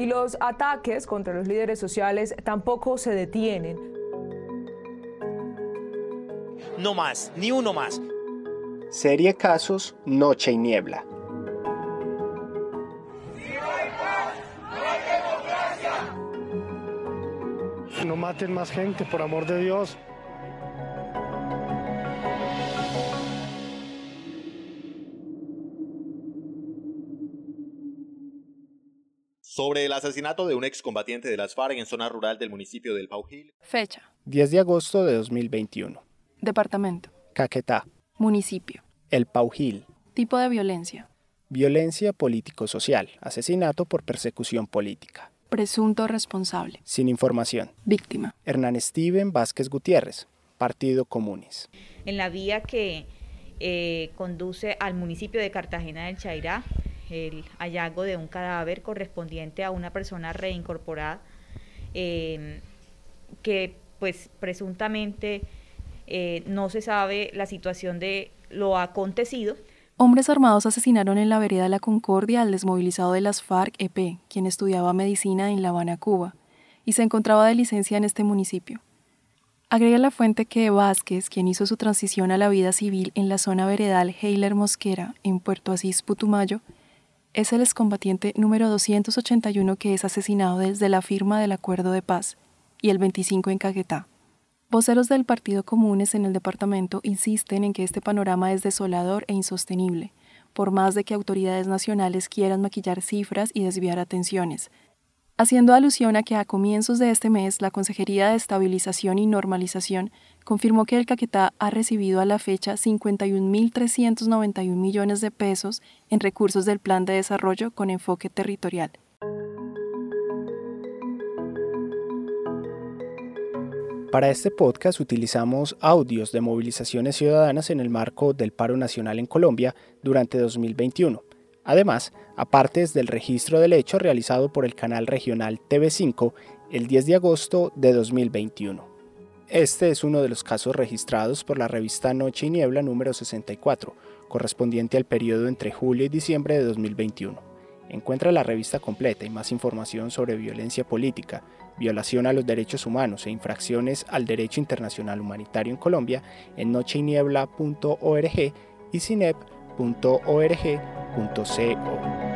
Y los ataques contra los líderes sociales tampoco se detienen. No más, ni uno más. Serie Casos, Noche y Niebla. No maten más gente, por amor de Dios. Sobre el asesinato de un excombatiente de las FARC en zona rural del municipio del Paujil. Fecha. 10 de agosto de 2021. Departamento. Caquetá. Municipio. El Paujil. Tipo de violencia. Violencia político-social. Asesinato por persecución política. Presunto responsable. Sin información. Víctima. Hernán Steven Vázquez Gutiérrez. Partido Comunes. En la vía que eh, conduce al municipio de Cartagena del Chairá, el hallazgo de un cadáver correspondiente a una persona reincorporada em, que pues presuntamente eh, no se sabe la situación de lo acontecido. Hombres armados asesinaron en la vereda la Concordia al desmovilizado de las FARC-EP, quien estudiaba medicina en La Habana, Cuba, y se encontraba de licencia en este municipio. Agrega la fuente que Vázquez, quien hizo su transición a la vida civil en la zona veredal Heiler Mosquera, en Puerto Asís, Putumayo, es el excombatiente número 281 que es asesinado desde la firma del acuerdo de paz y el 25 en Caguetá. Voceros del Partido Comunes en el departamento insisten en que este panorama es desolador e insostenible, por más de que autoridades nacionales quieran maquillar cifras y desviar atenciones, haciendo alusión a que a comienzos de este mes la Consejería de Estabilización y Normalización confirmó que el Caquetá ha recibido a la fecha 51.391 millones de pesos en recursos del Plan de Desarrollo con enfoque territorial. Para este podcast utilizamos audios de movilizaciones ciudadanas en el marco del paro nacional en Colombia durante 2021 Además, aparte del registro del hecho realizado por el canal regional TV5 el 10 de agosto de 2021. Este es uno de los casos registrados por la revista Noche y Niebla número 64, correspondiente al periodo entre julio y diciembre de 2021. Encuentra la revista completa y más información sobre violencia política, violación a los derechos humanos e infracciones al derecho internacional humanitario en Colombia en nocheyniebla.org y cinep.org.co.